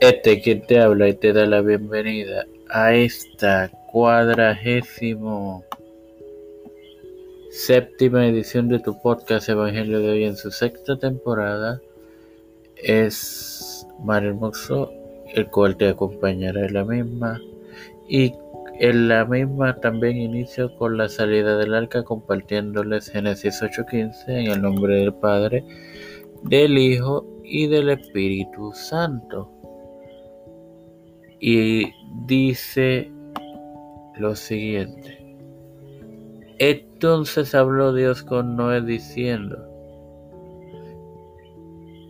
Este quien te habla y te da la bienvenida a esta cuadragésimo séptima edición de tu podcast Evangelio de hoy en su sexta temporada. Es Mario Hermoso, el cual te acompañará en la misma. Y en la misma también inicio con la salida del arca compartiéndoles Génesis 8:15 en el nombre del Padre, del Hijo y del Espíritu Santo y dice lo siguiente. Entonces habló Dios con Noé diciendo,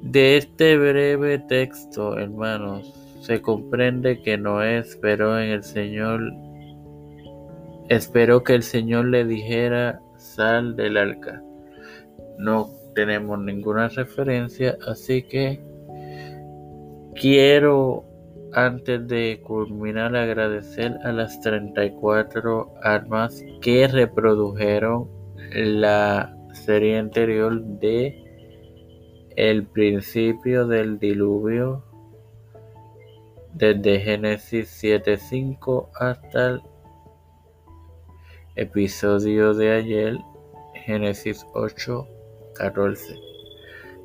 de este breve texto, hermanos, se comprende que Noé esperó en el Señor, esperó que el Señor le dijera, sal del arca. No tenemos ninguna referencia, así que quiero antes de culminar, agradecer a las 34 armas que reprodujeron la serie anterior de El principio del diluvio desde Génesis 7.5 hasta el episodio de ayer, Génesis 8.14.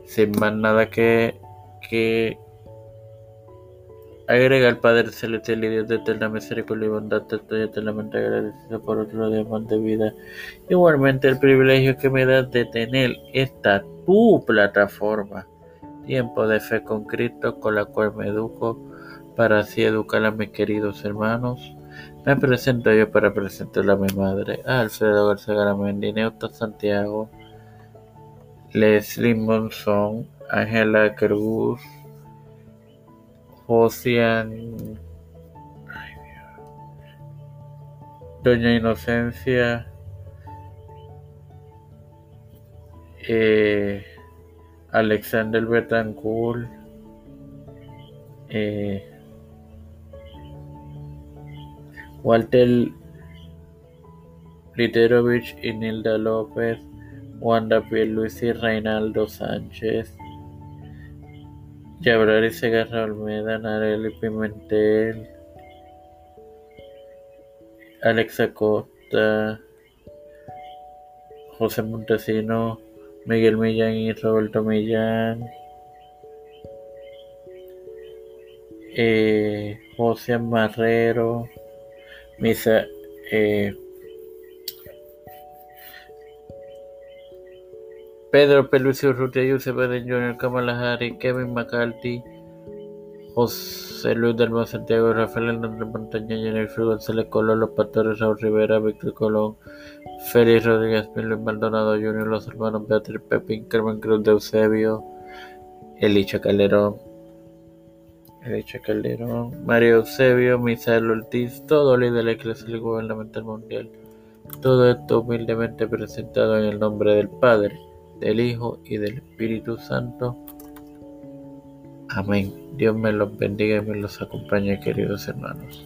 Sin más nada que, que Agrega al Padre Celestial y Dios de eterna misericordia y bondad, te estoy eternamente agradecido por otro día más de vida. Igualmente el privilegio que me das de tener esta tu plataforma, Tiempo de Fe con Cristo, con la cual me educo para así educar a mis queridos hermanos. Me presento yo para presentar a mi madre, a Alfredo García Garamendi, Neuta Santiago, Leslie Monzón, Ángela Cruz, Doña Inocencia, eh, Alexander Betancourt, eh, Walter Literovich y Nilda López, Wanda Luis y Reinaldo Sánchez, Yabrari Segarra Olmeda, Nareli Pimentel, Alexa Costa, José Montesino, Miguel Millán y Roberto Millán, eh, José Marrero, Misa, eh, Pedro Pelusi Urrutia, Yusef Biden Jr., Kamala Harris, Kevin McCarthy, José Luis del Santiago, Rafael Hernández Montaña, Jennifer González Colón, Los Pastores, Raúl Rivera, Víctor Colón, Félix Rodríguez, Luis Maldonado Jr., los hermanos Beatriz Pepín, Carmen Cruz de Eusebio, Elicha Calderón, Elicha Calderón, Mario Eusebio, Misael Ortiz, todo líder de la Iglesia Gubernamental Mundial. Todo esto humildemente presentado en el nombre del Padre del Hijo y del Espíritu Santo. Amén. Dios me los bendiga y me los acompañe, queridos hermanos.